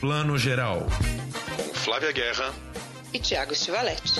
Plano Geral. Com Flávia Guerra e Tiago Stivaletti.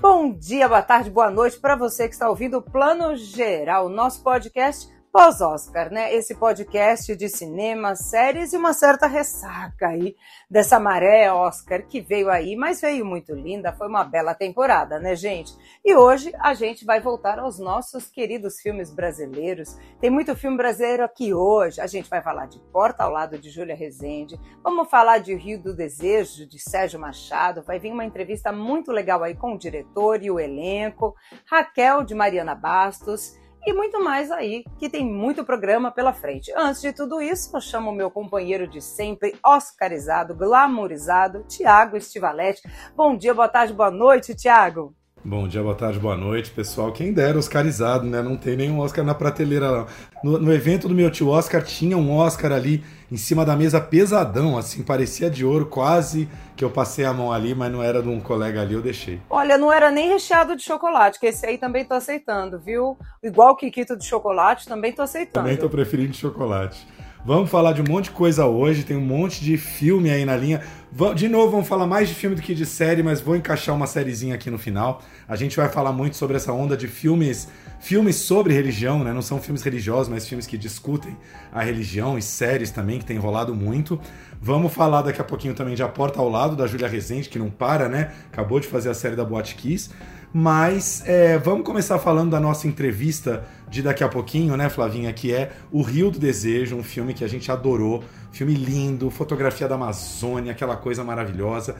Bom dia, boa tarde, boa noite para você que está ouvindo o Plano Geral, nosso podcast pós-Oscar, né? Esse podcast de cinema, séries e uma certa ressaca aí dessa maré Oscar que veio aí, mas veio muito linda, foi uma bela temporada, né, gente? E hoje a gente vai voltar aos nossos queridos filmes brasileiros. Tem muito filme brasileiro aqui hoje. A gente vai falar de Porta ao Lado de Júlia Rezende, vamos falar de Rio do Desejo de Sérgio Machado, vai vir uma entrevista muito legal aí com o diretor e o elenco, Raquel de Mariana Bastos e muito mais aí, que tem muito programa pela frente. Antes de tudo isso, eu chamo o meu companheiro de sempre, oscarizado, glamourizado, Tiago Estivaletti. Bom dia, boa tarde, boa noite, Tiago. Bom dia, boa tarde, boa noite, pessoal. Quem dera, Oscarizado, né? Não tem nenhum Oscar na prateleira, não. No, no, evento do meu tio Oscar, tinha um Oscar ali em cima da mesa pesadão, assim, parecia de ouro, quase que eu passei a mão ali, mas não era de um colega ali, eu deixei. Olha, não era nem recheado de chocolate, que esse aí também tô aceitando, viu? Igual o Kikito de chocolate, também tô aceitando. Também tô preferindo chocolate. Vamos falar de um monte de coisa hoje, tem um monte de filme aí na linha. De novo, vamos falar mais de filme do que de série, mas vou encaixar uma sériezinha aqui no final. A gente vai falar muito sobre essa onda de filmes, filmes sobre religião, né? Não são filmes religiosos, mas filmes que discutem a religião e séries também, que tem rolado muito. Vamos falar daqui a pouquinho também de A Porta ao Lado, da Júlia Rezende, que não para, né? Acabou de fazer a série da Boate Kiss. Mas é, vamos começar falando da nossa entrevista de daqui a pouquinho, né, Flavinha? Que é O Rio do Desejo, um filme que a gente adorou. Filme lindo, fotografia da Amazônia, aquela coisa maravilhosa.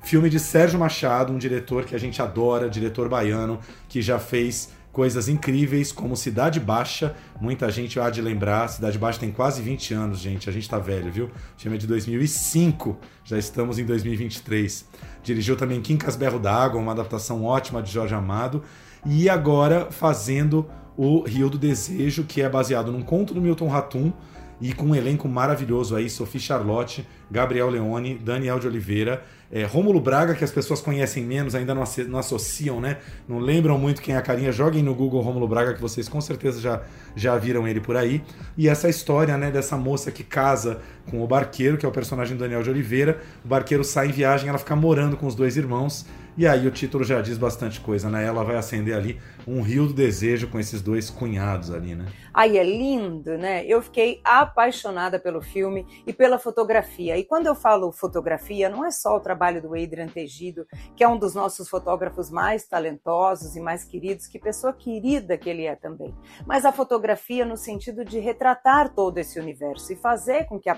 Filme de Sérgio Machado, um diretor que a gente adora, diretor baiano, que já fez coisas incríveis como Cidade Baixa. Muita gente há de lembrar, Cidade Baixa tem quase 20 anos, gente. A gente tá velho, viu? O filme de 2005, já estamos em 2023. Dirigiu também Quincas Berro d'Água, uma adaptação ótima de Jorge Amado. E agora fazendo o Rio do Desejo, que é baseado num conto do Milton Ratum, e com um elenco maravilhoso aí, Sophie Charlotte, Gabriel Leone, Daniel de Oliveira, é, Rômulo Braga, que as pessoas conhecem menos, ainda não, não, associam, né? Não lembram muito quem é a carinha, joguem no Google Rômulo Braga, que vocês com certeza já, já viram ele por aí. E essa história, né, dessa moça que casa com o barqueiro, que é o personagem do Daniel de Oliveira. O barqueiro sai em viagem, ela fica morando com os dois irmãos. E aí o título já diz bastante coisa, né? Ela vai acender ali um rio do desejo com esses dois cunhados ali, né? Aí é lindo, né? Eu fiquei apaixonada pelo filme e pela fotografia. E quando eu falo fotografia, não é só o trabalho do Adrian Tegido, que é um dos nossos fotógrafos mais talentosos e mais queridos, que pessoa querida que ele é também. Mas a fotografia no sentido de retratar todo esse universo e fazer com que a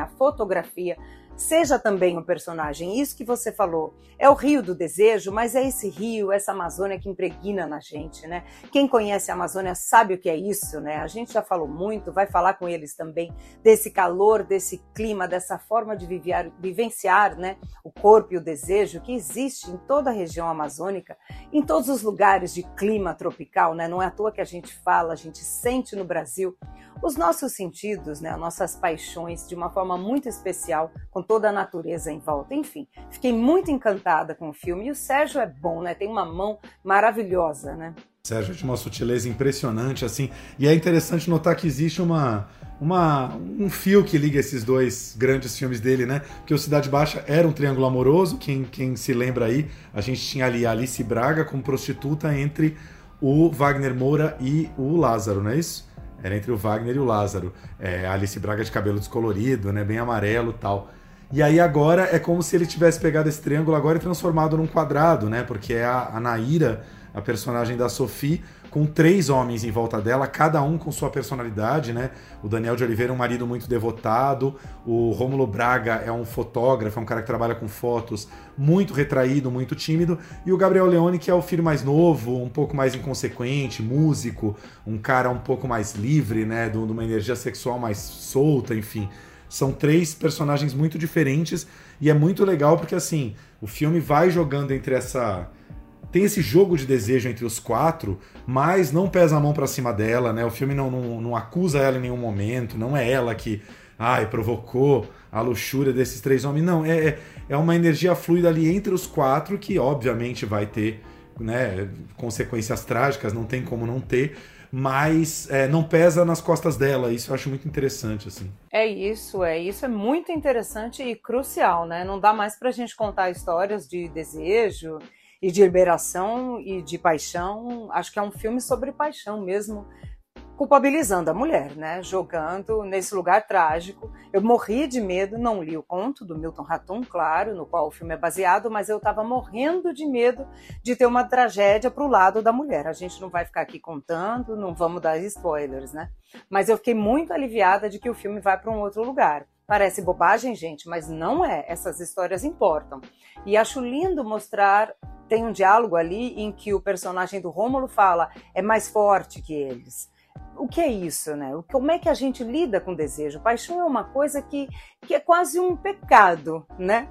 a fotografia, seja também um personagem. Isso que você falou é o rio do desejo, mas é esse rio, essa Amazônia que impregna na gente, né? Quem conhece a Amazônia sabe o que é isso, né? A gente já falou muito, vai falar com eles também desse calor, desse clima, dessa forma de viver, vivenciar, né? O corpo e o desejo que existe em toda a região amazônica, em todos os lugares de clima tropical, né? Não é à toa que a gente fala, a gente sente no Brasil os nossos sentidos, né? As nossas paixões de uma forma muito especial, com toda a natureza em volta. Enfim, fiquei muito encantada com o filme. E o Sérgio é bom, né? Tem uma mão maravilhosa, né? Sérgio tem uma sutileza impressionante, assim. E é interessante notar que existe uma, uma, um fio que liga esses dois grandes filmes dele, né? Porque o Cidade Baixa era um triângulo amoroso, quem, quem se lembra aí, a gente tinha ali a Alice Braga como prostituta entre o Wagner Moura e o Lázaro, não é isso? Era entre o Wagner e o Lázaro. É, Alice Braga de cabelo descolorido, né? Bem amarelo tal. E aí agora é como se ele tivesse pegado esse triângulo agora e transformado num quadrado, né? Porque é a, a Naira, a personagem da Sophie, com três homens em volta dela, cada um com sua personalidade, né? O Daniel de Oliveira é um marido muito devotado, o Rômulo Braga é um fotógrafo, é um cara que trabalha com fotos, muito retraído, muito tímido, e o Gabriel Leone, que é o filho mais novo, um pouco mais inconsequente, músico, um cara um pouco mais livre, né? De uma energia sexual mais solta, enfim. São três personagens muito diferentes e é muito legal porque assim, o filme vai jogando entre essa tem esse jogo de desejo entre os quatro, mas não pesa a mão para cima dela, né? O filme não, não, não, acusa ela em nenhum momento, não é ela que ai, provocou a luxúria desses três homens. Não, é, é, é uma energia fluida ali entre os quatro que, obviamente, vai ter né, consequências trágicas, não tem como não ter mas é, não pesa nas costas dela. Isso eu acho muito interessante, assim. É isso, é isso é muito interessante e crucial, né? Não dá mais para a gente contar histórias de desejo e de liberação e de paixão. Acho que é um filme sobre paixão mesmo, culpabilizando a mulher, né? Jogando nesse lugar trágico. Eu morri de medo, não li o conto do Milton Ratum, claro, no qual o filme é baseado, mas eu estava morrendo de medo de ter uma tragédia para o lado da mulher. A gente não vai ficar aqui contando, não vamos dar spoilers, né? Mas eu fiquei muito aliviada de que o filme vai para um outro lugar. Parece bobagem, gente, mas não é. Essas histórias importam. E acho lindo mostrar. Tem um diálogo ali em que o personagem do Rômulo fala: é mais forte que eles o que é isso, né? Como é que a gente lida com desejo? Paixão é uma coisa que, que é quase um pecado, né?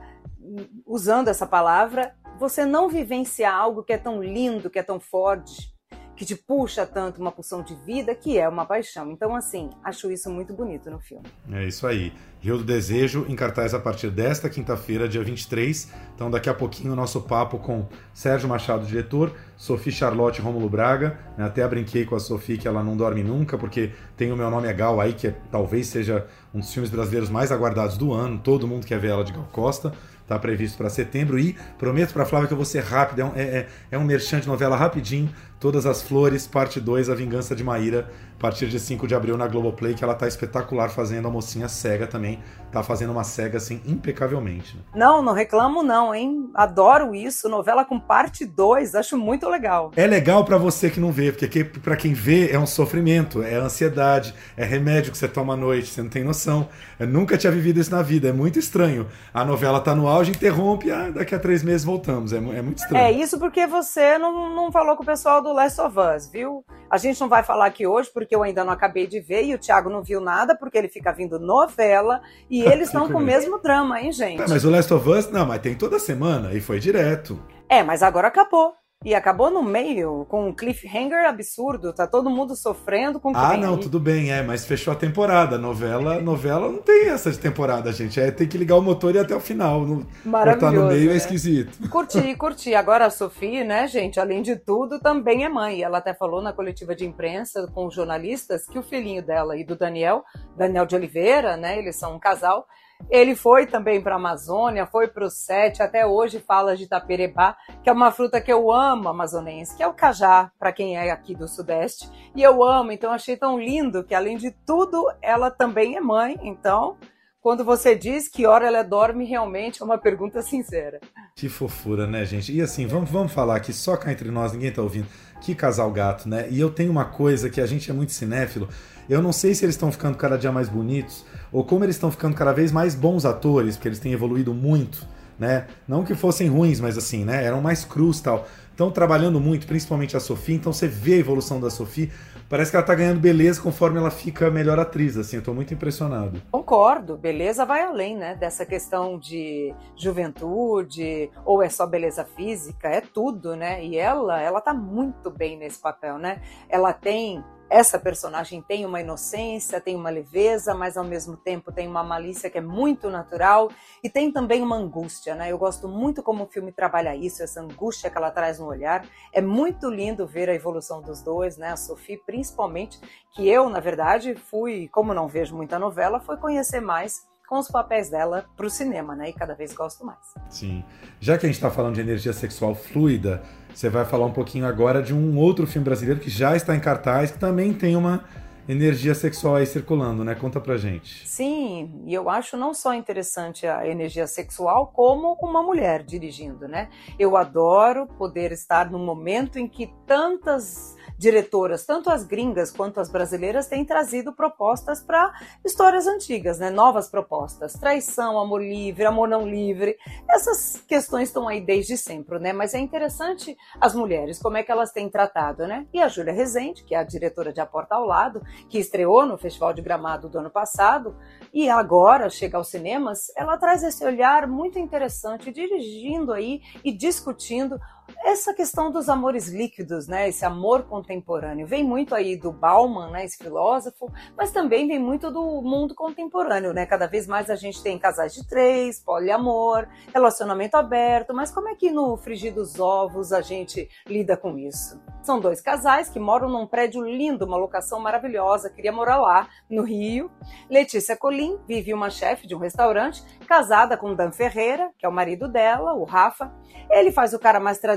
Usando essa palavra, você não vivencia algo que é tão lindo, que é tão forte, que te puxa tanto uma pulsão de vida, que é uma paixão. Então, assim, acho isso muito bonito no filme. É isso aí. Rio do Desejo em cartaz a partir desta quinta-feira, dia 23. Então, daqui a pouquinho, o nosso papo com Sérgio Machado, diretor, Sophie Charlotte Rômulo Braga. Né? Até brinquei com a Sophie que ela não dorme nunca, porque tem o meu nome é Gal aí, que é, talvez seja um dos filmes brasileiros mais aguardados do ano. Todo mundo quer ver ela de Gal Costa. Está previsto para setembro e prometo para Flávia que eu vou ser rápido. É um, é, é, é um merchan de novela rapidinho. Todas as Flores, parte 2, A Vingança de Maíra, a partir de 5 de abril na Globoplay, que ela tá espetacular fazendo a mocinha cega também. Tá fazendo uma cega assim impecavelmente. Né? Não, não reclamo não, hein? Adoro isso, novela com parte 2, acho muito legal. É legal para você que não vê, porque para quem vê é um sofrimento, é ansiedade, é remédio que você toma à noite, você não tem noção. Eu nunca tinha vivido isso na vida, é muito estranho. A novela tá no auge, interrompe, ah, daqui a três meses voltamos, é, é muito estranho. É isso porque você não, não falou com o pessoal do Last of Us, viu? A gente não vai falar aqui hoje porque eu ainda não acabei de ver e o Thiago não viu nada porque ele fica vindo novela e eles estão com o mesmo drama, hein, gente? Mas o Last of Us, não, mas tem toda semana e foi direto. É, mas agora acabou. E acabou no meio, com um cliffhanger absurdo, tá todo mundo sofrendo com o Ah, não, aí. tudo bem, é, mas fechou a temporada. Novela, novela não tem essa de temporada, gente. É tem que ligar o motor e ir até o final. Maravilhoso. Cortar no meio é, é esquisito. Curti, curti. Agora a Sofia, né, gente, além de tudo, também é mãe. Ela até falou na coletiva de imprensa com os jornalistas que o filhinho dela e do Daniel, Daniel de Oliveira, né, eles são um casal, ele foi também para a Amazônia, foi para o Sete, até hoje fala de taperebá, que é uma fruta que eu amo amazonense, que é o cajá, para quem é aqui do Sudeste. E eu amo, então achei tão lindo que, além de tudo, ela também é mãe. Então, quando você diz que hora ela dorme, realmente é uma pergunta sincera. Que fofura, né, gente? E assim, vamos, vamos falar aqui, só cá entre nós, ninguém tá ouvindo. Que casal gato, né? E eu tenho uma coisa que a gente é muito cinéfilo. Eu não sei se eles estão ficando cada dia mais bonitos ou como eles estão ficando cada vez mais bons atores, porque eles têm evoluído muito, né? Não que fossem ruins, mas assim, né? Eram mais crus tal. Estão trabalhando muito, principalmente a Sophie, então você vê a evolução da Sophie. Parece que ela tá ganhando beleza conforme ela fica melhor atriz, assim, eu tô muito impressionado. Concordo, beleza vai além, né, dessa questão de juventude, ou é só beleza física, é tudo, né, e ela, ela tá muito bem nesse papel, né, ela tem essa personagem tem uma inocência, tem uma leveza, mas ao mesmo tempo tem uma malícia que é muito natural e tem também uma angústia, né? Eu gosto muito como o filme trabalha isso, essa angústia que ela traz no olhar. É muito lindo ver a evolução dos dois, né? A Sophie, principalmente, que eu, na verdade, fui, como não vejo muita novela, foi conhecer mais com os papéis dela para o cinema, né? E cada vez gosto mais. Sim. Já que a gente está falando de energia sexual fluida, você vai falar um pouquinho agora de um outro filme brasileiro que já está em cartaz, que também tem uma energia sexual aí circulando, né? Conta pra gente. Sim, e eu acho não só interessante a energia sexual, como uma mulher dirigindo, né? Eu adoro poder estar no momento em que tantas diretoras, tanto as gringas quanto as brasileiras, têm trazido propostas para histórias antigas, né? Novas propostas. Traição, amor livre, amor não livre. Essas questões estão aí desde sempre, né? Mas é interessante as mulheres, como é que elas têm tratado, né? E a Júlia Rezende, que é a diretora de A Porta ao Lado, que estreou no Festival de Gramado do ano passado, e agora chega aos cinemas, ela traz esse olhar muito interessante, dirigindo aí e discutindo essa questão dos amores líquidos, né? Esse amor contemporâneo vem muito aí do Bauman, né? Esse filósofo, mas também vem muito do mundo contemporâneo, né? Cada vez mais a gente tem casais de três, poliamor, relacionamento aberto, mas como é que no frigir dos ovos a gente lida com isso? São dois casais que moram num prédio lindo, uma locação maravilhosa, queria morar lá, no Rio. Letícia Colim vive uma chefe de um restaurante, casada com Dan Ferreira, que é o marido dela, o Rafa. Ele faz o cara mais tradicional,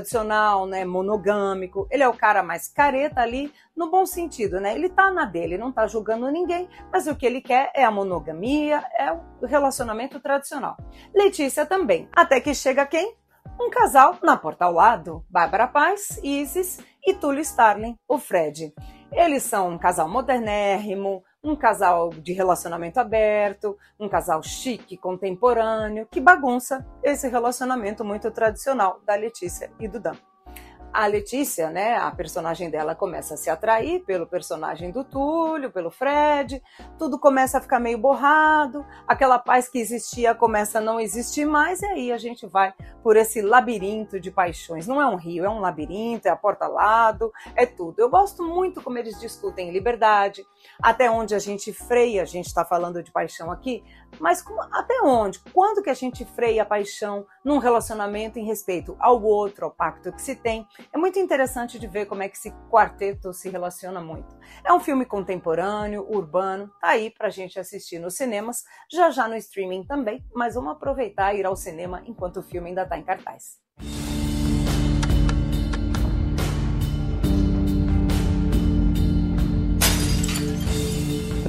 né, monogâmico. Ele é o cara mais careta ali, no bom sentido, né? Ele tá na dele, não tá julgando ninguém, mas o que ele quer é a monogamia, é o relacionamento tradicional. Letícia também. Até que chega quem? Um casal na porta ao lado, Bárbara Paz, Isis e Túlio Starling, o Fred. Eles são um casal modernérrimo, um casal de relacionamento aberto, um casal chique, contemporâneo, que bagunça esse relacionamento muito tradicional da Letícia e do Dan a Letícia, né, a personagem dela começa a se atrair pelo personagem do Túlio, pelo Fred, tudo começa a ficar meio borrado, aquela paz que existia começa a não existir mais, e aí a gente vai por esse labirinto de paixões. Não é um rio, é um labirinto, é a porta-lado, é tudo. Eu gosto muito como eles discutem liberdade, até onde a gente freia, a gente está falando de paixão aqui, mas como, até onde? Quando que a gente freia a paixão num relacionamento em respeito ao outro, ao pacto que se tem? É muito interessante de ver como é que esse quarteto se relaciona muito. É um filme contemporâneo, urbano, tá aí pra gente assistir nos cinemas, já já no streaming também, mas vamos aproveitar e ir ao cinema enquanto o filme ainda tá em cartaz.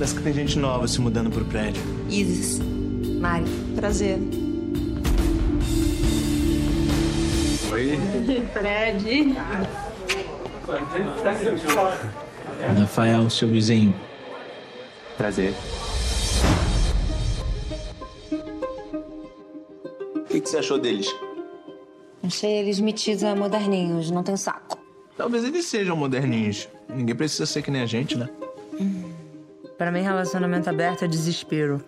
Parece que tem gente nova se mudando pro prédio. Isis. Mari. Prazer. Oi. Fred. Rafael, seu vizinho. Prazer. O que, que você achou deles? Achei eles metidos a moderninhos, não tem saco. Talvez eles sejam moderninhos. Ninguém precisa ser que nem a gente, né? Pra mim, relacionamento aberto é desespero.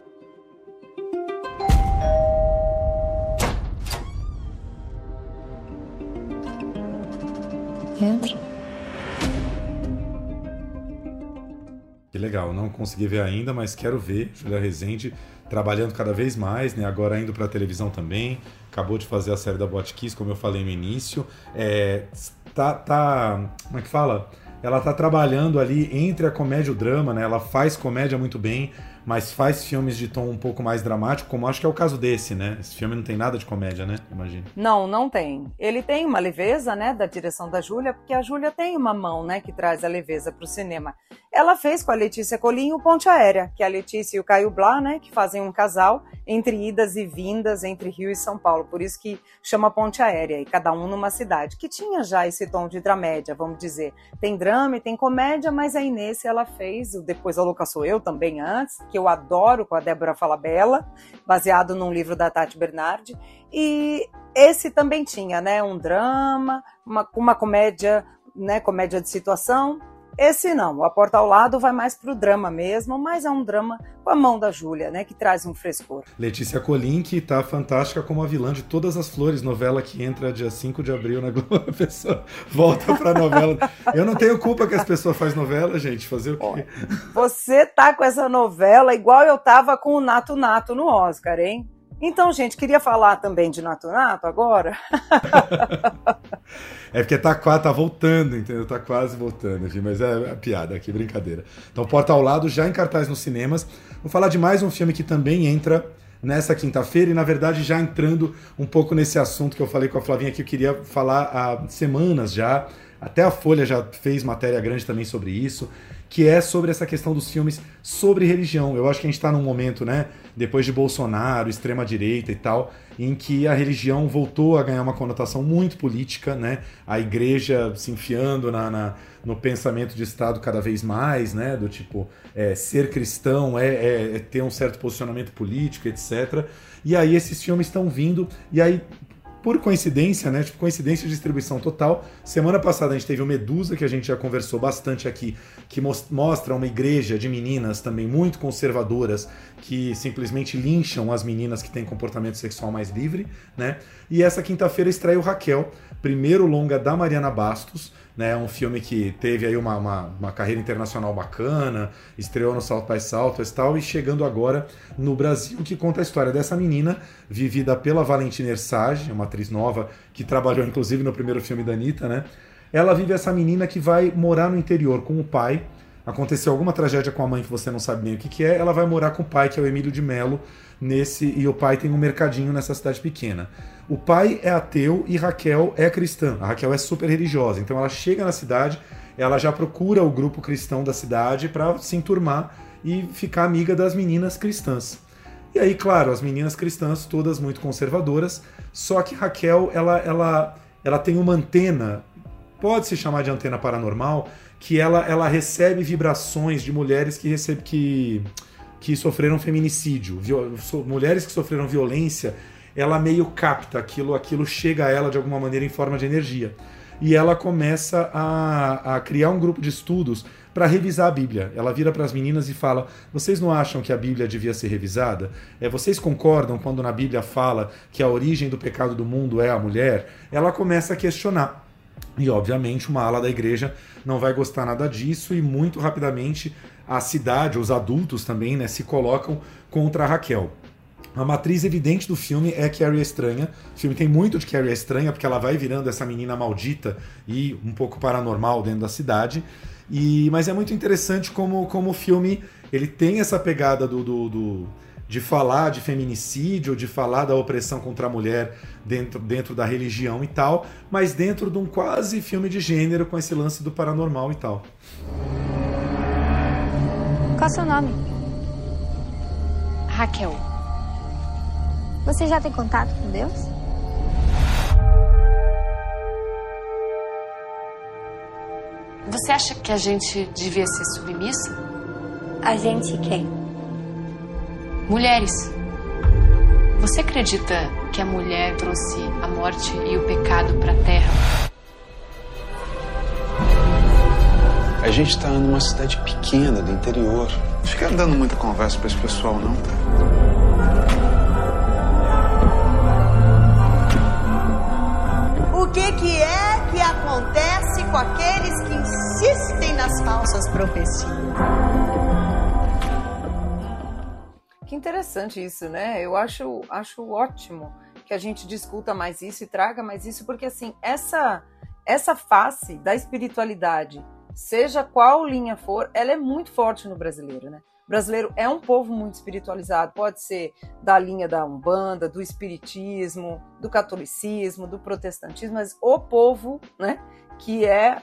Entra. Que legal, não consegui ver ainda, mas quero ver. Julia Rezende trabalhando cada vez mais, né? Agora indo para a televisão também. Acabou de fazer a série da Botkiss, como eu falei no início. É, tá, tá, como é que fala? Ela tá trabalhando ali entre a comédia e o drama, né? Ela faz comédia muito bem, mas faz filmes de tom um pouco mais dramático, como acho que é o caso desse, né? Esse filme não tem nada de comédia, né? Imagino. Não, não tem. Ele tem uma leveza, né, da direção da Júlia, porque a Júlia tem uma mão, né, que traz a leveza para o cinema. Ela fez com a Letícia Colim o Ponte Aérea, que a Letícia e o Caio Blá, né, que fazem um casal entre idas e vindas entre Rio e São Paulo, por isso que chama Ponte Aérea, e cada um numa cidade, que tinha já esse tom de dramédia, vamos dizer. Tem drama e tem comédia, mas aí nesse ela fez, o Depois a Louca Sou Eu também antes, que eu adoro com a Débora Falabella, baseado num livro da Tati Bernardi, e esse também tinha, né, um drama, uma, uma comédia, né, comédia de situação, esse não, o A Porta ao Lado vai mais pro drama mesmo, mas é um drama com a mão da Júlia, né, que traz um frescor. Letícia Colim, que tá fantástica como a vilã de Todas as Flores, novela que entra dia 5 de abril na Globo. A pessoa volta pra novela. Eu não tenho culpa que as pessoas fazem novela, gente, fazer o quê? Você tá com essa novela igual eu tava com o Nato Nato no Oscar, hein? Então, gente, queria falar também de Nato agora. É porque tá, tá voltando, entendeu? Tá quase voltando, enfim, mas é, é piada aqui, brincadeira. Então, Porta ao Lado já em cartaz nos cinemas. Vou falar de mais um filme que também entra nessa quinta-feira e, na verdade, já entrando um pouco nesse assunto que eu falei com a Flavinha que eu queria falar há semanas já. Até a Folha já fez matéria grande também sobre isso, que é sobre essa questão dos filmes sobre religião. Eu acho que a gente está num momento, né, depois de Bolsonaro, extrema-direita e tal, em que a religião voltou a ganhar uma conotação muito política, né? A igreja se enfiando na, na- no pensamento de Estado cada vez mais, né? Do tipo, é, ser cristão é, é- é ter um certo posicionamento político, etc. E aí esses filmes estão vindo, e aí por coincidência, né? Tipo, coincidência de distribuição total. Semana passada a gente teve o Medusa, que a gente já conversou bastante aqui, que mos- mostra uma igreja de meninas também muito conservadoras, que simplesmente lincham as meninas que têm comportamento sexual mais livre, né? E essa quinta-feira estreia o Raquel, primeiro longa da Mariana Bastos, né? Um filme que teve aí uma, uma, uma carreira internacional bacana, estreou no South by Southwest e tal, e chegando agora no Brasil, que conta a história dessa menina, vivida pela Valentina Ersage, uma atriz nova que trabalhou inclusive no primeiro filme da Anitta, né? Ela vive essa menina que vai morar no interior com o pai, aconteceu alguma tragédia com a mãe que você não sabe nem o que, que é, ela vai morar com o pai, que é o Emílio de Mello, nesse e o pai tem um mercadinho nessa cidade pequena. O pai é ateu e Raquel é cristã. A Raquel é super religiosa, então ela chega na cidade, ela já procura o grupo cristão da cidade para se enturmar e ficar amiga das meninas cristãs. E aí, claro, as meninas cristãs todas muito conservadoras, só que Raquel, ela ela ela tem uma antena, pode se chamar de antena paranormal, que ela, ela recebe vibrações de mulheres que, recebe, que, que sofreram feminicídio, mulheres que sofreram violência, ela meio capta aquilo, aquilo chega a ela de alguma maneira em forma de energia. E ela começa a, a criar um grupo de estudos para revisar a Bíblia. Ela vira para as meninas e fala: Vocês não acham que a Bíblia devia ser revisada? É, vocês concordam quando na Bíblia fala que a origem do pecado do mundo é a mulher? Ela começa a questionar. E, obviamente, uma ala da igreja não vai gostar nada disso, e muito rapidamente a cidade, os adultos também, né, se colocam contra a Raquel. A matriz evidente do filme é Carrie Estranha. O filme tem muito de Carrie Estranha, porque ela vai virando essa menina maldita e um pouco paranormal dentro da cidade. E, mas é muito interessante como, como o filme ele tem essa pegada do, do, do de falar de feminicídio, de falar da opressão contra a mulher dentro, dentro da religião e tal, mas dentro de um quase filme de gênero com esse lance do paranormal e tal. Qual é o seu nome? Raquel. Você já tem contato com Deus? Você acha que a gente devia ser submissa? A gente quem? Mulheres. Você acredita que a mulher trouxe a morte e o pecado para a terra? A gente está numa cidade pequena do interior. Não fica dando muita conversa para esse pessoal, não, tá? O que, que é que acontece com aqueles que insistem nas falsas profecias? Que interessante isso, né? Eu acho, acho ótimo que a gente discuta mais isso e traga mais isso, porque assim, essa essa face da espiritualidade, seja qual linha for, ela é muito forte no brasileiro, né? O brasileiro é um povo muito espiritualizado, pode ser da linha da Umbanda, do espiritismo, do catolicismo, do protestantismo, mas o povo, né, que é,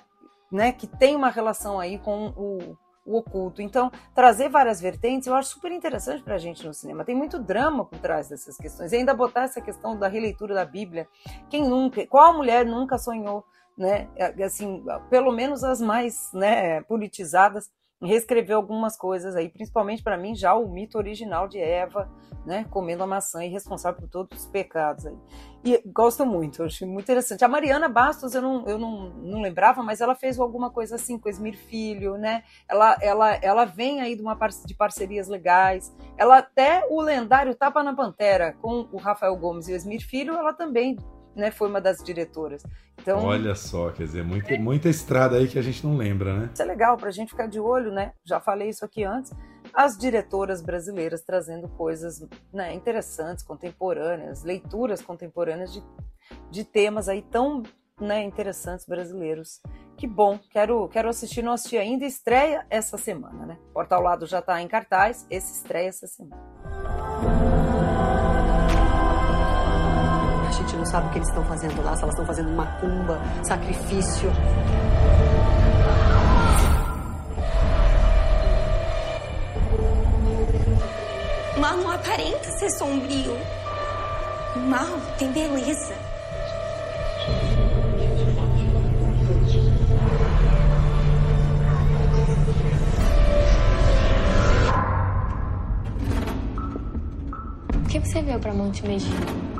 né, que tem uma relação aí com o o oculto. Então, trazer várias vertentes eu acho super interessante para a gente no cinema. Tem muito drama por trás dessas questões. E ainda botar essa questão da releitura da Bíblia. Quem nunca, qual mulher nunca sonhou, né? Assim, pelo menos as mais, né, politizadas reescrever algumas coisas aí, principalmente para mim já o mito original de Eva, né, comendo a maçã e responsável por todos os pecados aí. E gosto muito, achei muito interessante. A Mariana Bastos eu não, eu não, não lembrava, mas ela fez alguma coisa assim com Esmir Filho, né? Ela, ela, ela vem aí de uma par de parcerias legais. Ela até o lendário Tapa na Pantera com o Rafael Gomes e o Esmir Filho, ela também né, foi uma das diretoras. Então, Olha só, quer dizer, muita, muita estrada aí que a gente não lembra, né? Isso é legal para a gente ficar de olho, né? Já falei isso aqui antes. As diretoras brasileiras trazendo coisas né, interessantes, contemporâneas, leituras contemporâneas de, de temas aí tão né, interessantes brasileiros. Que bom, quero, quero assistir, não assisti ainda, estreia essa semana, né? Portal Lado já está em cartaz, esse estreia essa semana. Sabe o que eles estão fazendo lá, se elas estão fazendo macumba, sacrifício. Mal não aparenta ser sombrio. Mal tem beleza. Por que você veio pra Monte Megino?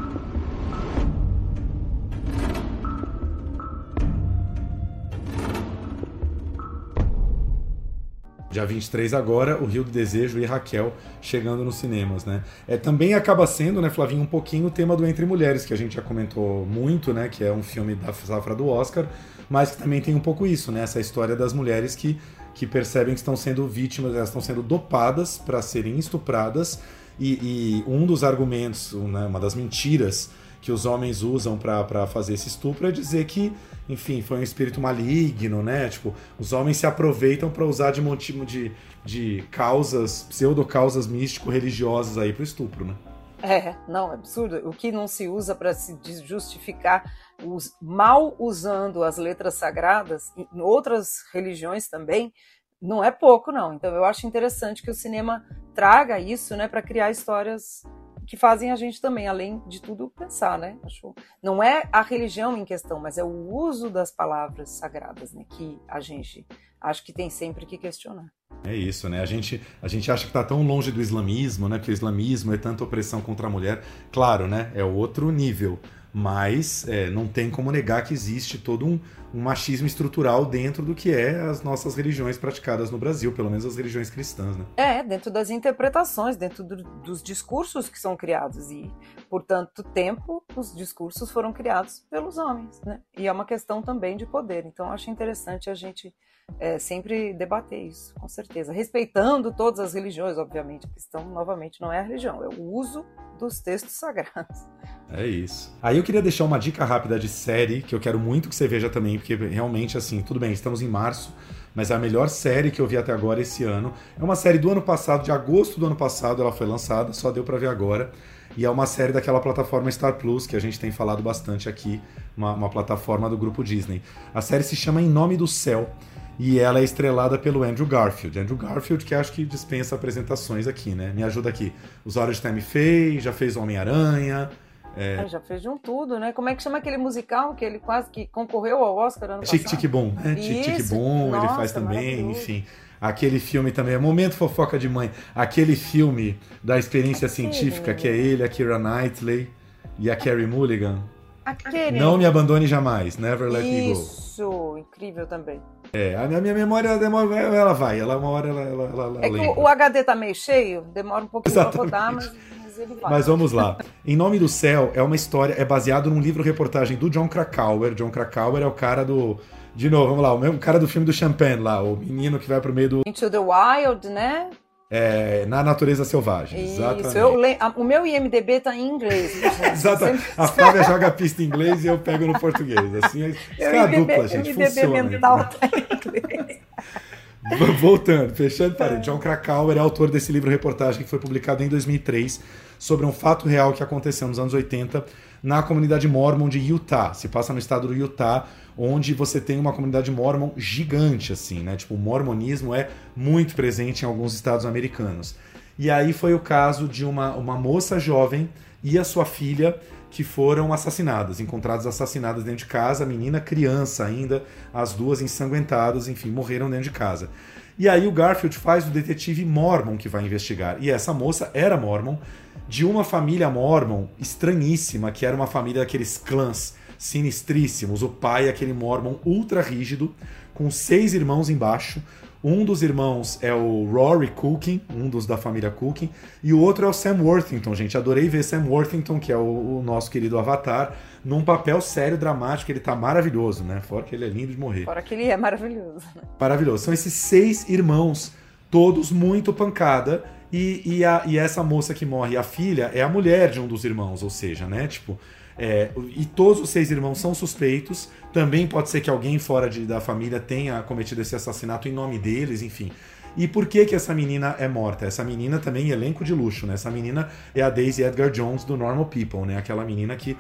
Dia 23 agora, o Rio do Desejo e Raquel chegando nos cinemas, né? É, também acaba sendo, né, Flavinho, um pouquinho o tema do Entre Mulheres, que a gente já comentou muito, né? Que é um filme da safra do Oscar, mas que também tem um pouco isso, né? Essa história das mulheres que, que percebem que estão sendo vítimas, elas estão sendo dopadas para serem estupradas, e, e, um dos argumentos, né, uma das mentiras que os homens usam para fazer esse estupro é dizer que enfim, foi um espírito maligno, né? Tipo, os homens se aproveitam para usar de motivo de, de causas, pseudo-causas místico-religiosas aí pro estupro, né? É, não, é absurdo. O que não se usa para se justificar os, mal usando as letras sagradas, em outras religiões também, não é pouco, não. Então eu acho interessante que o cinema traga isso, né, para criar histórias que fazem a gente também, além de tudo, pensar, né? Acho, não é a religião em questão, mas é o uso das palavras sagradas, né? Que a gente acho que tem sempre que questionar. É isso, né? A gente, a gente acha que está tão longe do islamismo, né? Que o islamismo é tanta opressão contra a mulher. Claro, né? É outro nível mas é, não tem como negar que existe todo um, um, machismo estrutural dentro do que é as nossas religiões praticadas no Brasil, pelo menos as religiões cristãs, né? É, dentro das interpretações, dentro do, dos discursos que são criados e por tanto tempo os discursos foram criados pelos homens, né? E é uma questão também de poder. Então acho interessante a gente é, sempre debater isso, com certeza, respeitando todas as religiões, obviamente. A questão novamente não é a religião, é o uso dos textos sagrados. É isso. Aí eu queria deixar uma dica rápida de série que eu quero muito que você veja também, porque realmente, assim, tudo bem, estamos em março, mas é a melhor série que eu vi até agora esse ano. É uma série do ano passado, de agosto do ano passado, ela foi lançada, só deu para ver agora. E é uma série daquela plataforma Star Plus, que a gente tem falado bastante aqui, uma, uma plataforma do grupo Disney. A série se chama Em Nome do Céu e ela é estrelada pelo Andrew Garfield. Andrew Garfield, que acho que dispensa apresentações aqui, né? Me ajuda aqui. Os Olhos de Time fez, já fez Homem-Aranha. É... Já fez de um tudo, né? Como é que chama aquele musical que ele quase que concorreu ao Oscar ano Tic Tic Boom, né? Tic Tic Boom, ele faz também, enfim. Aquele filme também, é Momento Fofoca de Mãe. Aquele filme da experiência aquele. científica, que é ele, a Kira Knightley e a Carrie Mulligan. Aquele. Não me abandone jamais, Never Let Isso, Me Go. Isso, incrível também. É, a minha memória demora, ela vai, ela uma hora ela, ela, ela É que o, HD tá meio cheio, demora um pouquinho para rodar, mas, mas ele vai. Mas vamos lá. Em Nome do Céu é uma história, é baseado num livro reportagem do John Krakauer. John Krakauer é o cara do de novo, vamos lá, o mesmo cara do filme do Champagne lá, o menino que vai pro meio do Into the Wild, né? É, na natureza selvagem. Isso, exatamente. Eu, o meu IMDB tá em inglês. Exatamente. A Flávia joga a pista em inglês e eu pego no português. Assim, isso é a dupla, gente. IMDB funciona. mental tá em inglês. Voltando, fechando para John Krakauer é autor desse livro reportagem que foi publicado em 2003 sobre um fato real que aconteceu nos anos 80 na comunidade mormon de Utah. Se passa no estado do Utah, onde você tem uma comunidade mormon gigante, assim, né? Tipo, o mormonismo é muito presente em alguns estados americanos. E aí foi o caso de uma, uma moça jovem e a sua filha que foram assassinadas, encontradas assassinadas dentro de casa, a menina criança ainda, as duas ensanguentadas, enfim, morreram dentro de casa. E aí o Garfield faz o detetive mormon que vai investigar. E essa moça era mormon, de uma família mormon estranhíssima, que era uma família daqueles clãs sinistríssimos. O pai é aquele mormon ultra rígido, com seis irmãos embaixo. Um dos irmãos é o Rory Cooking, um dos da família Cooking, e o outro é o Sam Worthington, gente. Adorei ver Sam Worthington, que é o, o nosso querido Avatar, num papel sério, dramático. Ele tá maravilhoso, né? Fora que ele é lindo de morrer. Fora que ele é maravilhoso. Maravilhoso. São esses seis irmãos, todos muito pancada, e, e, a, e essa moça que morre, a filha, é a mulher de um dos irmãos, ou seja, né? Tipo, é, e todos os seis irmãos são suspeitos. Também pode ser que alguém fora de, da família tenha cometido esse assassinato em nome deles, enfim. E por que que essa menina é morta? Essa menina também é elenco de luxo, né? Essa menina é a Daisy Edgar Jones do Normal People, né? Aquela menina que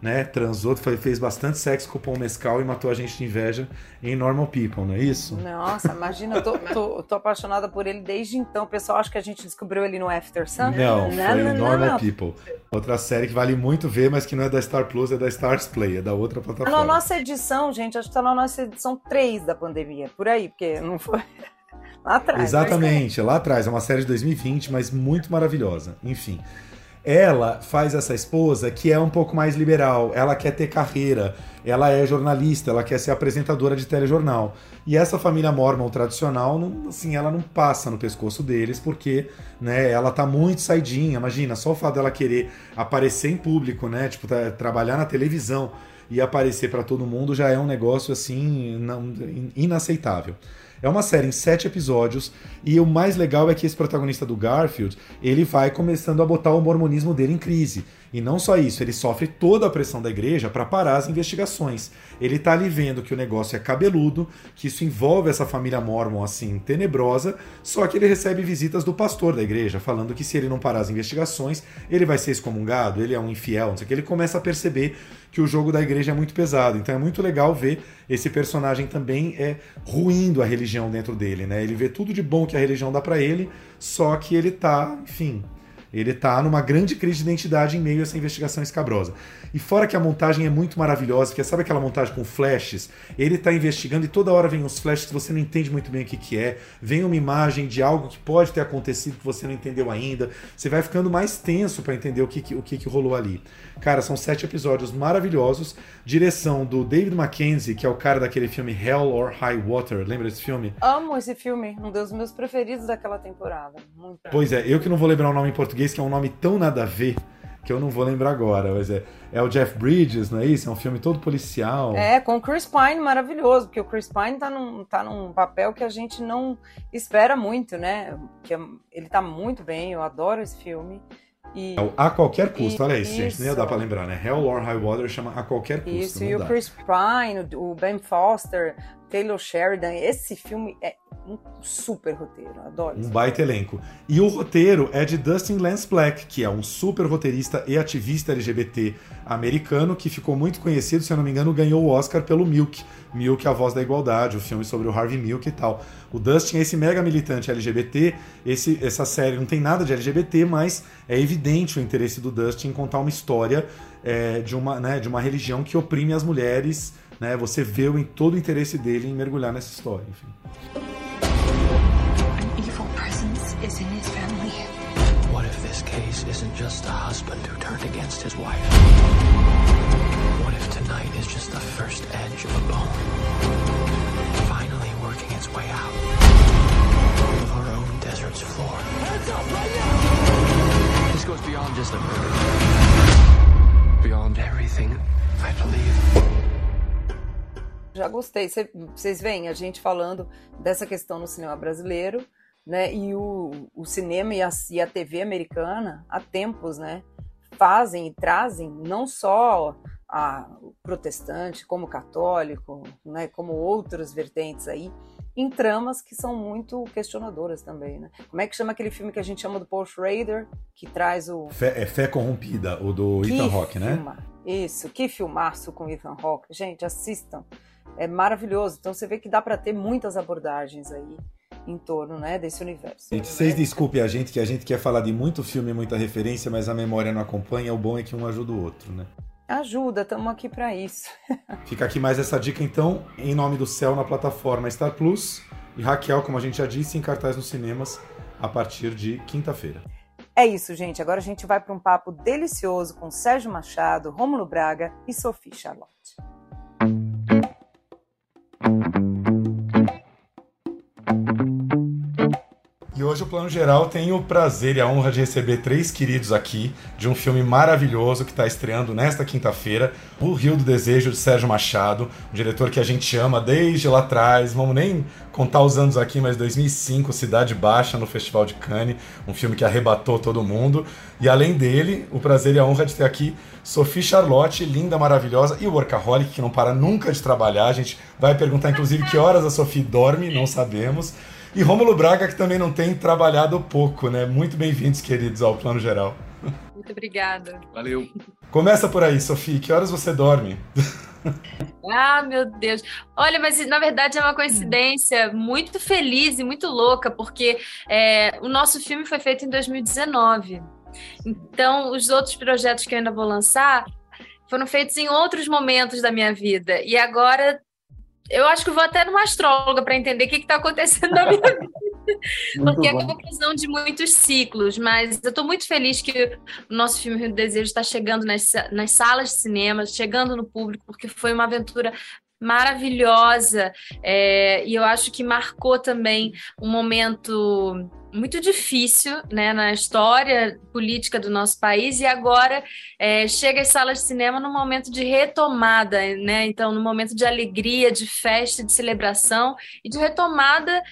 né, transou, fez bastante sexo com o Pão Mescal e matou a gente de inveja em Normal People, não é isso? Nossa, imagina, eu tô, tô, tô, apaixonada por ele desde então. O pessoal acha que a gente descobriu ele no After Sun. Não, não foi não, Normal não. People. Outra série que vale muito ver, mas que não é da Star Plus, é da Stars Play, é da outra plataforma. Na nossa edição, gente, acho que tá na nossa edição 3 da pandemia, por aí, porque não foi... Lá atrás. Exatamente, lá atrás. É uma série de 2020, mas muito maravilhosa. Enfim. Ela faz essa esposa que é um pouco mais liberal, ela quer ter carreira, ela é jornalista, ela quer ser apresentadora de telejornal. E essa família mormon tradicional, não, assim, ela não passa no pescoço deles, porque né, ela tá muito saidinha. Imagina, só o fato dela querer aparecer em público, né? Tipo, tá, trabalhar na televisão e aparecer para todo mundo já é um negócio assim inaceitável. É uma série em sete episódios e o mais legal é que esse protagonista do Garfield ele vai começando a botar o mormonismo dele em crise. E não só isso, ele sofre toda a pressão da igreja para parar as investigações. Ele tá ali vendo que o negócio é cabeludo, que isso envolve essa família mormon assim tenebrosa, só que ele recebe visitas do pastor da igreja falando que se ele não parar as investigações, ele vai ser excomungado, ele é um infiel, não sei o que. Ele começa a perceber que o jogo da igreja é muito pesado. Então é muito legal ver esse personagem também é ruindo a religião dentro dele, né? Ele vê tudo de bom que a religião dá para ele, só que ele tá, enfim, ele tá numa grande crise de identidade em meio a essa investigação escabrosa. E fora que a montagem é muito maravilhosa, que é, sabe aquela montagem com flashes? Ele tá investigando e toda hora vem uns flashes que você não entende muito bem o que, que é. Vem uma imagem de algo que pode ter acontecido que você não entendeu ainda. Você vai ficando mais tenso para entender o que, que, o que, que rolou ali. Cara, são sete episódios maravilhosos. Direção do David Mackenzie, que é o cara daquele filme Hell or High Water. Lembra desse filme? Amo esse filme, um dos meus preferidos daquela temporada. Muito pois é, eu que não vou lembrar o nome em português, que é um nome tão nada a ver que eu não vou lembrar agora, mas é, é o Jeff Bridges, não é isso? É um filme todo policial. É, com o Chris Pine maravilhoso, porque o Chris Pine tá num, tá num papel que a gente não espera muito, né? Que é, ele tá muito bem, eu adoro esse filme. E, é a qualquer custo, olha isso, gente, nem dá pra lembrar, né? Hell or High Water chama a qualquer custo. Isso, e dá. o Chris Pine, o Ben Foster, Taylor Sheridan, esse filme é um super roteiro, adoro. Um baita elenco. E o roteiro é de Dustin Lance Black, que é um super roteirista e ativista LGBT americano que ficou muito conhecido, se eu não me engano, ganhou o Oscar pelo Milk. Milk, a voz da igualdade, o filme sobre o Harvey Milk e tal. O Dustin é esse mega militante LGBT, esse, essa série não tem nada de LGBT, mas é evidente o interesse do Dustin em contar uma história é, de, uma, né, de uma religião que oprime as mulheres. Né, você vê em todo o interesse dele em mergulhar nessa história. Enfim. is in his family. What if this case isn't just a husband who turned against his wife? What if tonight is just the first edge of a bone? Finally working its way out of our own desert's floor. Hands up right now! This goes beyond just a murder. Beyond everything I believe. Já gostei. Vocês veem a gente falando dessa questão no cinema brasileiro né? E o, o cinema e a, e a TV americana, há tempos, né? Fazem e trazem não só a, o protestante, como católico, né? Como outras vertentes aí, em tramas que são muito questionadoras também, né? Como é que chama aquele filme que a gente chama do Paul Schrader, que traz o... Fé, é Fé Corrompida, o do que Ethan Hawke, né? Isso, que filmaço com Ethan Hawke. Gente, assistam. É maravilhoso. Então você vê que dá para ter muitas abordagens aí em torno né, desse universo. Gente, vocês desculpem a gente, que a gente quer falar de muito filme, muita referência, mas a memória não acompanha. O bom é que um ajuda o outro, né? Ajuda, estamos aqui para isso. Fica aqui mais essa dica, então, em nome do céu, na plataforma Star Plus. E Raquel, como a gente já disse, em cartaz nos cinemas a partir de quinta-feira. É isso, gente. Agora a gente vai para um papo delicioso com Sérgio Machado, Rômulo Braga e Sophie Charlotte. thank you hoje o Plano Geral tem o prazer e a honra de receber três queridos aqui de um filme maravilhoso que está estreando nesta quinta-feira, O Rio do Desejo, de Sérgio Machado, um diretor que a gente ama desde lá atrás, vamos nem contar os anos aqui, mas 2005, Cidade Baixa, no Festival de Cannes, um filme que arrebatou todo mundo. E além dele, o prazer e a honra de ter aqui Sophie Charlotte, linda, maravilhosa, e o Workaholic, que não para nunca de trabalhar. A gente vai perguntar, inclusive, que horas a Sophie dorme, não sabemos. E Rômulo Braga, que também não tem trabalhado pouco, né? Muito bem-vindos, queridos, ao Plano Geral. Muito obrigada. Valeu. Começa por aí, Sofia. Que horas você dorme? Ah, meu Deus. Olha, mas na verdade é uma coincidência muito feliz e muito louca, porque é, o nosso filme foi feito em 2019. Então, os outros projetos que eu ainda vou lançar foram feitos em outros momentos da minha vida. E agora eu acho que vou até numa astróloga para entender o que está acontecendo na minha vida. Porque bom. é a conclusão de muitos ciclos, mas eu estou muito feliz que o nosso filme Rio do Desejo está chegando nas, nas salas de cinema, chegando no público, porque foi uma aventura maravilhosa é, e eu acho que marcou também um momento muito difícil né, na história política do nosso país e agora é, chega às salas de cinema num momento de retomada, né? Então, num momento de alegria, de festa, de celebração e de retomada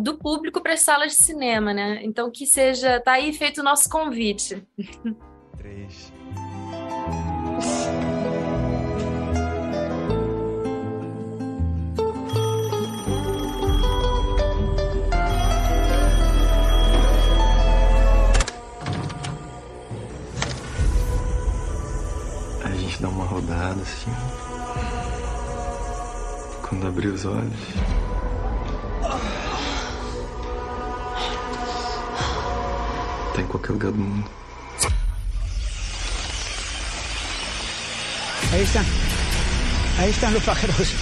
do público para as salas de cinema, né? Então, que seja, tá aí feito o nosso convite. Três. Assim. Quando abrir os olhos. Tá em qualquer lugar do mundo. Ahí están. Ahí están los pájaros.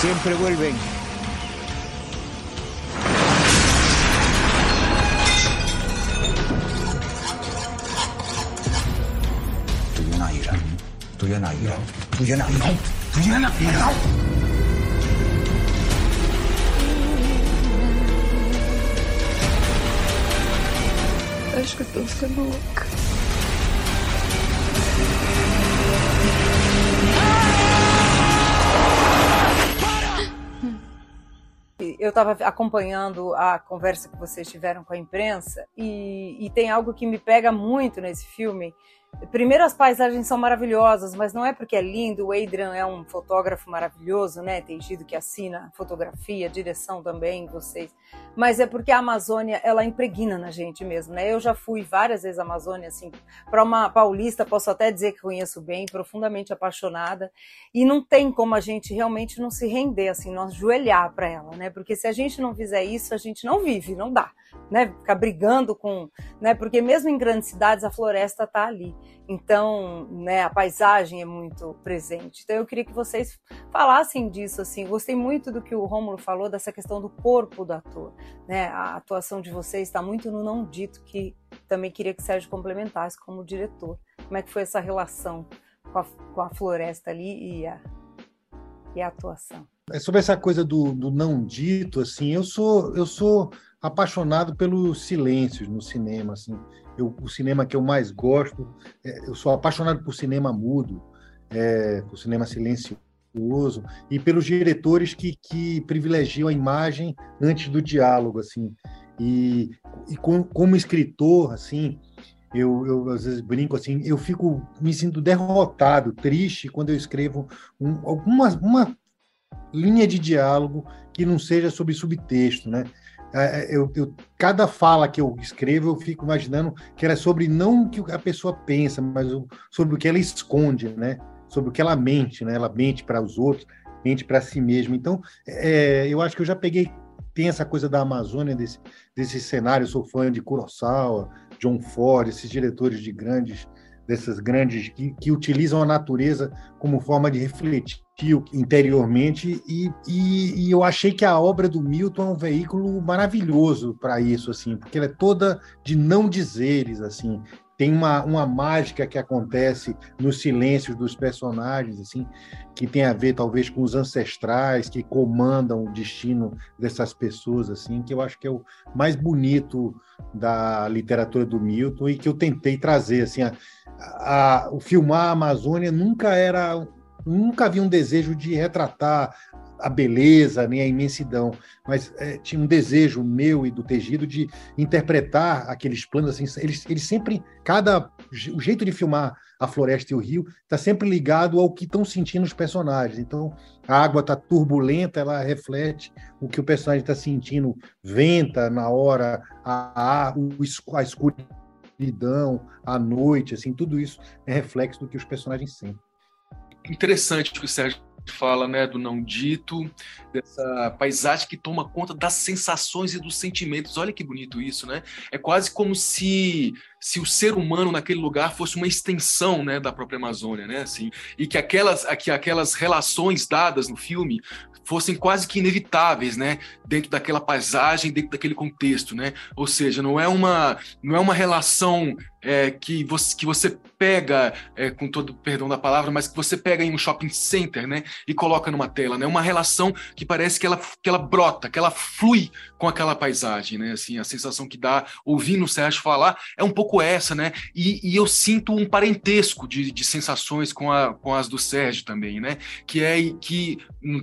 Siempre vuelven. Acho que eu tô ficando louca. eu estava acompanhando a conversa que vocês tiveram com a imprensa e, e, tem algo que me pega muito nesse filme, Primeiro, as paisagens são maravilhosas, mas não é porque é lindo. O Adrian é um fotógrafo maravilhoso, né? Tem Gido que assina fotografia, direção também, vocês. Mas é porque a Amazônia, ela impregna na gente mesmo, né? Eu já fui várias vezes à Amazônia, assim, para uma paulista, posso até dizer que conheço bem, profundamente apaixonada. E não tem como a gente realmente não se render, assim, não ajoelhar para ela, né? Porque se a gente não fizer isso, a gente não vive, não dá, né? Ficar brigando com, né? Porque mesmo em grandes cidades, a floresta tá ali. Então, né, a paisagem é muito presente. Então, eu queria que vocês falassem disso. Assim, gostei muito do que o Rômulo falou dessa questão do corpo do ator. Né? A atuação de vocês está muito no não dito, que também queria que o Sérgio complementasse como diretor. Como é que foi essa relação com a, com a floresta ali e a, e a atuação? É sobre essa coisa do, do não dito, assim, eu sou eu sou apaixonado pelos silêncios no cinema, assim eu, o cinema que eu mais gosto, é, eu sou apaixonado por cinema mudo, é, por cinema silencioso e pelos diretores que, que privilegiam a imagem antes do diálogo, assim. E, e com, como escritor, assim, eu, eu, às vezes brinco assim, eu fico me sinto derrotado, triste quando eu escrevo um, alguma uma linha de diálogo que não seja sobre subtexto, né? É, é, eu, eu, cada fala que eu escrevo, eu fico imaginando que ela é sobre não o que a pessoa pensa, mas sobre o que ela esconde, né? Sobre o que ela mente, né? Ela mente para os outros, mente para si mesma. Então, é, eu acho que eu já peguei tem essa coisa da Amazônia desse, desse cenário. Eu sou fã de Kurosawa, John Ford, esses diretores de grandes dessas grandes que, que utilizam a natureza como forma de refletir interiormente e, e, e, eu achei que a obra do Milton é um veículo maravilhoso para isso assim porque ela é toda de não dizeres assim tem uma, uma mágica que acontece nos silêncios dos personagens assim que tem a ver talvez com os ancestrais que comandam o destino dessas pessoas assim que eu acho que é o mais bonito da literatura do Milton e que eu tentei trazer assim a, a, o filmar a Amazônia nunca era nunca havia um desejo de retratar a beleza nem a imensidão, mas é, tinha um desejo meu e do Tegido de interpretar aqueles planos assim. Eles, eles sempre, cada o jeito de filmar a floresta e o rio está sempre ligado ao que estão sentindo os personagens. Então, a água está turbulenta, ela reflete o que o personagem está sentindo, venta na hora, a, a, a escuridão, a noite, assim, tudo isso é reflexo do que os personagens sentem interessante o que o Sérgio fala, né, do não dito, dessa paisagem que toma conta das sensações e dos sentimentos. Olha que bonito isso, né? É quase como se se o ser humano naquele lugar fosse uma extensão, né, da própria Amazônia, né, assim, e que aquelas, que aquelas relações dadas no filme fossem quase que inevitáveis, né, dentro daquela paisagem, dentro daquele contexto, né? Ou seja, não é uma não é uma relação é, que, você, que você pega, é, com todo perdão da palavra, mas que você pega em um shopping center, né, e coloca numa tela, né? Uma relação que parece que ela, que ela brota, que ela flui com aquela paisagem, né? Assim, a sensação que dá ouvindo o Sérgio falar é um pouco essa, né? E, e eu sinto um parentesco de, de sensações com, a, com as do Sérgio também, né? Que é que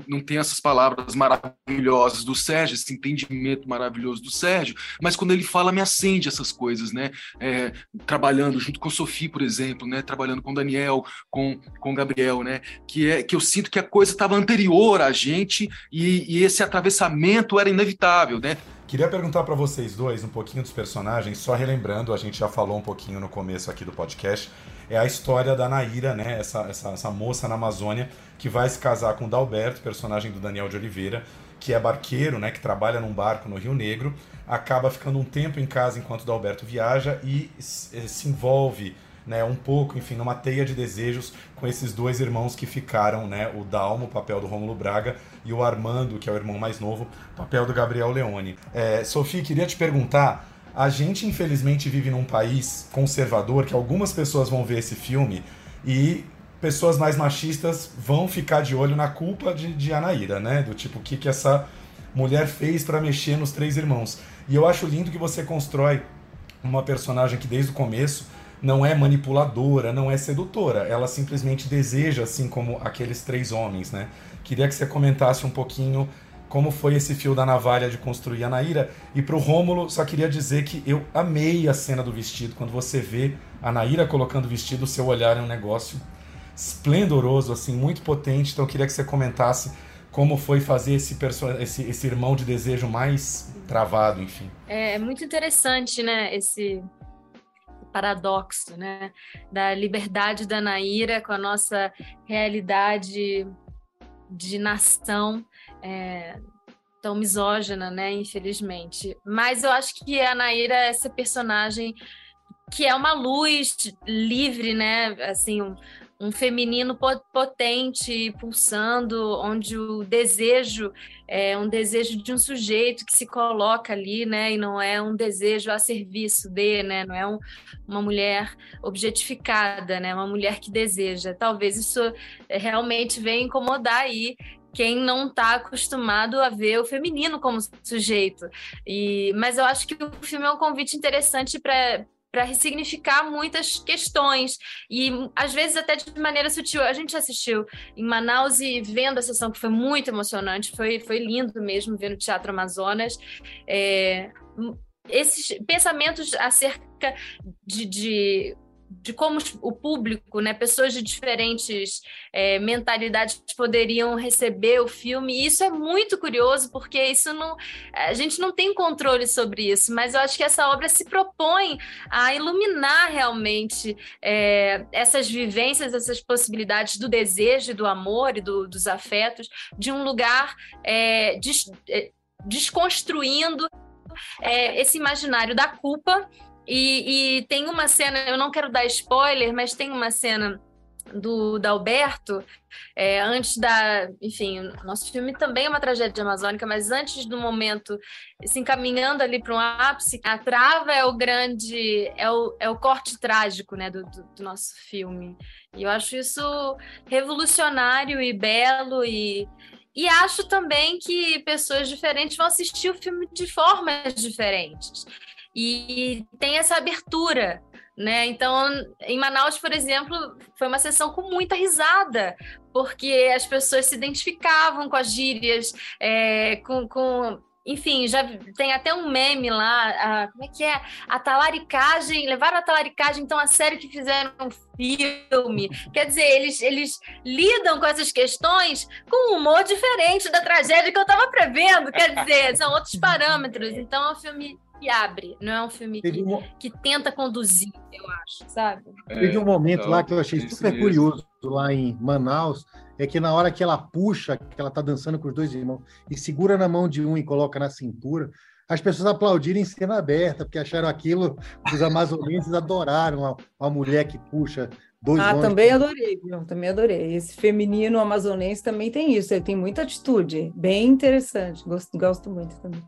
não tem essas palavras maravilhosas do Sérgio, esse entendimento maravilhoso do Sérgio, mas quando ele fala me acende essas coisas, né? É, trabalhando junto com Sophie, por exemplo, né, trabalhando com Daniel, com com Gabriel, né, que é que eu sinto que a coisa estava anterior a gente e, e, esse atravessamento era inevitável, né? Queria perguntar para vocês dois um pouquinho dos personagens, só relembrando, a gente já falou um pouquinho no começo aqui do podcast, é a história da Naira, né, essa, essa, essa moça na Amazônia que vai se casar com o Dalberto, personagem do Daniel de Oliveira, que é barqueiro, né, que trabalha num barco no Rio Negro, acaba ficando um tempo em casa enquanto o Dalberto viaja e se envolve né, um pouco, enfim, numa teia de desejos com esses dois irmãos que ficaram, né, o Dalmo, papel do Rômulo Braga, e o Armando, que é o irmão mais novo, papel do Gabriel Leone. É, Sofia, queria te perguntar, a gente infelizmente vive num país conservador que algumas pessoas vão ver esse filme e pessoas mais machistas vão ficar de olho na culpa de, de Anaíra, né? Do tipo, o que, que essa mulher fez para mexer nos três irmãos. E eu acho lindo que você constrói uma personagem que desde o começo não é manipuladora, não é sedutora. Ela simplesmente deseja, assim como aqueles três homens, né? Queria que você comentasse um pouquinho como foi esse fio da navalha de construir a Naíra. E pro Rômulo, só queria dizer que eu amei a cena do vestido. Quando você vê a Naíra colocando o vestido, o seu olhar é um negócio esplendoroso, assim, muito potente. Então eu queria que você comentasse como foi fazer esse, esse, esse irmão de desejo mais travado, enfim. É muito interessante, né, esse paradoxo, né, da liberdade da Naira com a nossa realidade de nação é, tão misógina, né, infelizmente. Mas eu acho que a Naira é essa personagem que é uma luz livre, né, assim, um feminino potente, pulsando, onde o desejo é um desejo de um sujeito que se coloca ali, né, e não é um desejo a serviço de, né, não é um, uma mulher objetificada, né, uma mulher que deseja. Talvez isso é, realmente venha incomodar aí quem não está acostumado a ver o feminino como sujeito. E, mas eu acho que o filme é um convite interessante para para ressignificar muitas questões e às vezes até de maneira sutil. A gente assistiu em Manaus e vendo a sessão que foi muito emocionante, foi, foi lindo mesmo ver no Teatro Amazonas. É, esses pensamentos acerca de, de de como o público, né, pessoas de diferentes é, mentalidades poderiam receber o filme. E isso é muito curioso, porque isso não, a gente não tem controle sobre isso, mas eu acho que essa obra se propõe a iluminar realmente é, essas vivências, essas possibilidades do desejo, do amor e do, dos afetos, de um lugar é, des, é, desconstruindo é, esse imaginário da culpa e, e, tem uma cena, eu não quero dar spoiler, mas tem uma cena do Dalberto, é, antes da. Enfim, nosso filme também é uma tragédia amazônica, mas antes do momento, se encaminhando ali para um ápice, a trava é o grande. é o, é o corte trágico né, do, do, do nosso filme. E eu acho isso revolucionário e belo e. E acho também que pessoas diferentes vão assistir o filme de formas diferentes e tem essa abertura. Né? Então, em Manaus, por exemplo, foi uma sessão com muita risada, porque as pessoas se identificavam com as gírias, é, com, com enfim, já tem até um meme lá, a, como é que é? A talaricagem, levaram a talaricagem, então, a série que fizeram um filme. Quer dizer, eles, eles lidam com essas questões com um humor diferente da tragédia que eu estava prevendo. Quer dizer, são outros parâmetros. Então, é um filme que abre, não é um filme que, um... que, tenta conduzir, eu acho, sabe? É, Teve um momento então, lá que eu achei super mesmo. curioso, lá em Manaus, é que na hora que ela puxa, que ela tá dançando com os dois irmãos, e segura na mão de um e coloca na cintura, as pessoas aplaudiram em cena aberta, porque acharam aquilo, os amazonenses adoraram a, a mulher que puxa dois Ah, também adorei, viu? Também adorei. Esse feminino amazonense também tem isso, ele tem muita atitude, bem interessante. Gosto, gosto muito também.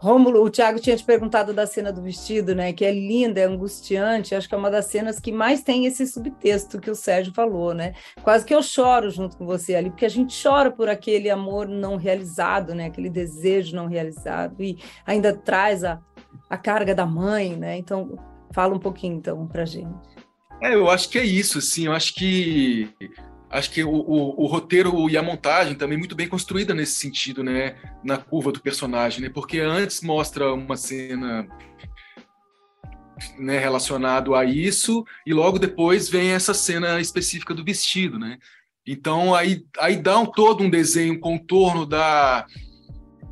Rômulo, o Thiago tinha te perguntado da cena do vestido, né? Que é linda, é angustiante. Acho que é uma das cenas que mais tem esse subtexto que o Sérgio falou, né? Quase que eu choro junto com você ali, porque a gente chora por aquele amor não realizado, né? Aquele desejo não realizado e ainda traz a, a carga da mãe, né? Então, fala um pouquinho então pra gente. É, eu acho que é isso, assim, eu acho que acho que o, o, o, roteiro e a montagem também muito bem construída nesse sentido, né, na curva do personagem, né, porque antes mostra uma cena né, relacionado a isso e logo depois vem essa cena específica do vestido, né, então aí, aí dá um, todo um desenho, um contorno da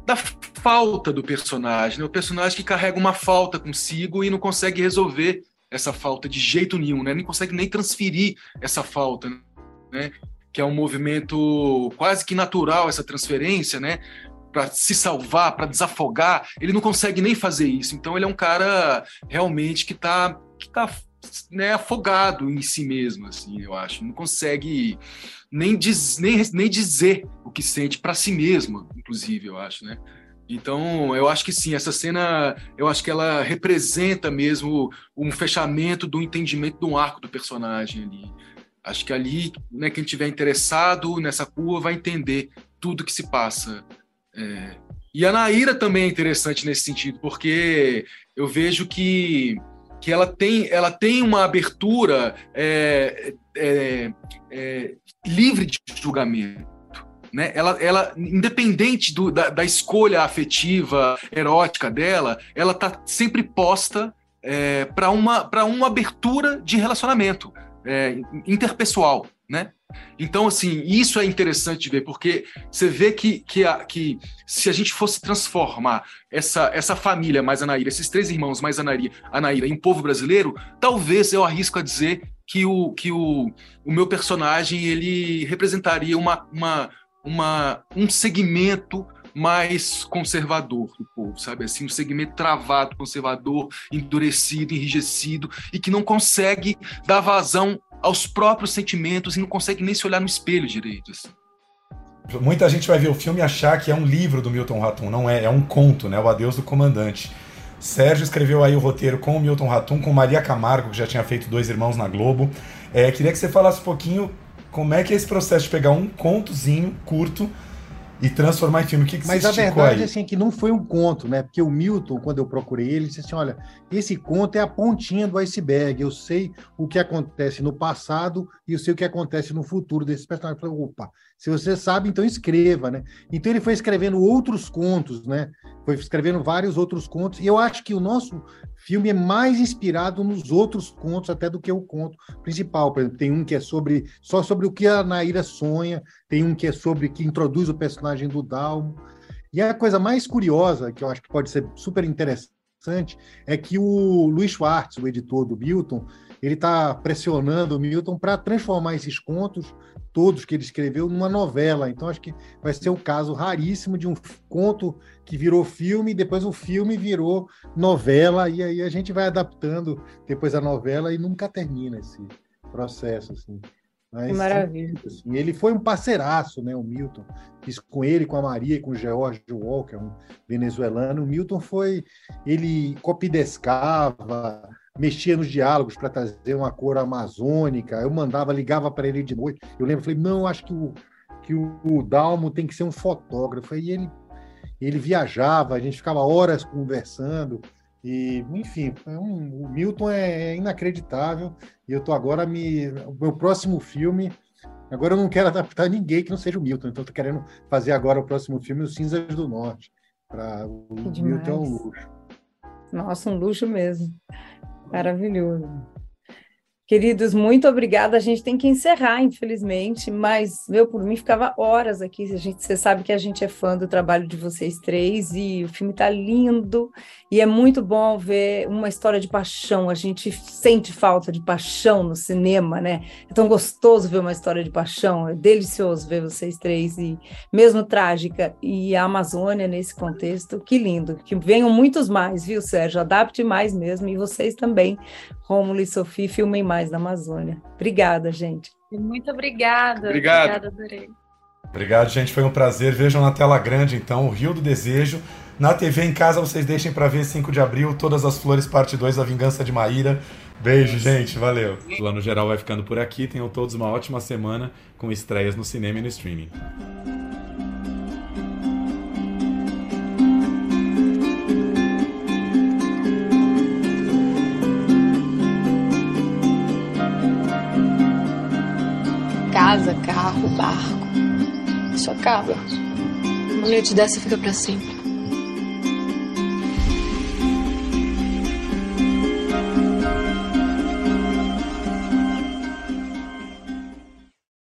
da falta do personagem, né, o personagem que carrega uma falta consigo e não consegue resolver essa falta de jeito nenhum, né? Nem consegue nem transferir essa falta, né? Que é um movimento quase que natural essa transferência, né? Para se salvar, para desafogar, ele não consegue nem fazer isso. Então ele é um cara realmente que está que tá, né, afogado em si mesmo, assim, eu acho. Não consegue nem, diz, nem, nem dizer o que sente para si mesmo, inclusive, eu acho, né? Então, eu acho que sim, essa cena, eu acho que ela representa mesmo um fechamento do entendimento de um arco do personagem ali. Acho que ali, né, quem tiver interessado nessa curva vai entender tudo que se passa. É... E a Naira também é interessante nesse sentido, porque eu vejo que, que ela, tem, ela tem uma abertura é, é, é livre de julgamento né? Ela, ela independente do, da, da, escolha afetiva, erótica dela, ela tá sempre posta é, para uma, uma abertura de relacionamento é, interpessoal, né? Então, assim, isso é interessante de ver, porque você vê que, que, a, que se a gente fosse transformar essa, essa família mais a Naira, esses três irmãos mais a Naira, a Naira em povo brasileiro, talvez eu arrisco a dizer que o, que o, o meu personagem ele representaria uma, uma, uma, um segmento mais conservador do povo, sabe? Assim, um segmento travado, conservador, endurecido, enrijecido e que não consegue dar vazão aos próprios sentimentos e não consegue nem se olhar no espelho direito. Assim. Muita gente vai ver o filme e achar que é um livro do Milton Ratum, não é, é um conto, né? O Adeus do Comandante. Sérgio escreveu aí o roteiro com o Milton Ratum, com Maria Camargo, que já tinha feito Dois Irmãos na Globo. É, queria que você falasse um pouquinho como é que é esse processo de pegar um contozinho curto e transformar em filme? O que, que Mas a verdade assim, é que não foi um conto, né? Porque o Milton, quando eu procurei ele, disse assim: olha, esse conto é a pontinha do iceberg. Eu sei o que acontece no passado e eu sei o que acontece no futuro desses personagens. Eu falei, opa, se você sabe, então escreva, né? Então ele foi escrevendo outros contos, né? Foi escrevendo vários outros contos. E eu acho que o nosso filme é mais inspirado nos outros contos até do que o conto principal. Por exemplo, tem um que é sobre só sobre o que a Naira sonha, tem um que é sobre que introduz o personagem do Dalmo. E a coisa mais curiosa, que eu acho que pode ser super interessante, é que o Luiz Schwartz, o editor do Milton, ele está pressionando o Milton para transformar esses contos todos que ele escreveu numa novela. Então acho que vai ser o caso raríssimo de um conto que virou filme, depois o filme virou novela e aí a gente vai adaptando depois a novela e nunca termina esse processo assim. Mas, que maravilha. Assim, ele foi um parceiraço, né, o Milton. Fiz com ele, com a Maria e com o George Walker, um venezuelano. O Milton foi, ele copidescava, mexia nos diálogos para trazer uma cor amazônica. Eu mandava, ligava para ele de noite. Eu lembro, falei, não, acho que o, que o, Dalmo tem que ser um fotógrafo. E ele, ele viajava, a gente ficava horas conversando. E, enfim, um, o Milton é, é inacreditável. E eu tô agora me. O meu próximo filme. Agora eu não quero adaptar ninguém que não seja o Milton, então estou querendo fazer agora o próximo filme, Os Cinzas do Norte. Pra, o Milton é um luxo. Nossa, um luxo mesmo. Maravilhoso. Queridos, muito obrigada. A gente tem que encerrar, infelizmente, mas eu, por mim, ficava horas aqui. A gente, você sabe que a gente é fã do trabalho de vocês três e o filme está lindo e é muito bom ver uma história de paixão. A gente sente falta de paixão no cinema, né? É tão gostoso ver uma história de paixão, é delicioso ver vocês três e mesmo trágica e a Amazônia nesse contexto. Que lindo. Que venham muitos mais, viu, Sérgio? Adapte mais mesmo e vocês também, Rômulo e Sofia, filmem mais da Amazônia. Obrigada, gente. Muito obrigada. Obrigado. Obrigada, adorei. Obrigado, gente. Foi um prazer. Vejam na tela grande, então, o Rio do Desejo. Na TV em casa, vocês deixem para ver 5 de abril, Todas as Flores, parte 2, A Vingança de Maíra. Beijo, gente. Valeu. O Plano Geral vai ficando por aqui. Tenham todos uma ótima semana com estreias no cinema e no streaming. Casa, carro, barco. Isso acaba. Uma noite dessa fica para sempre.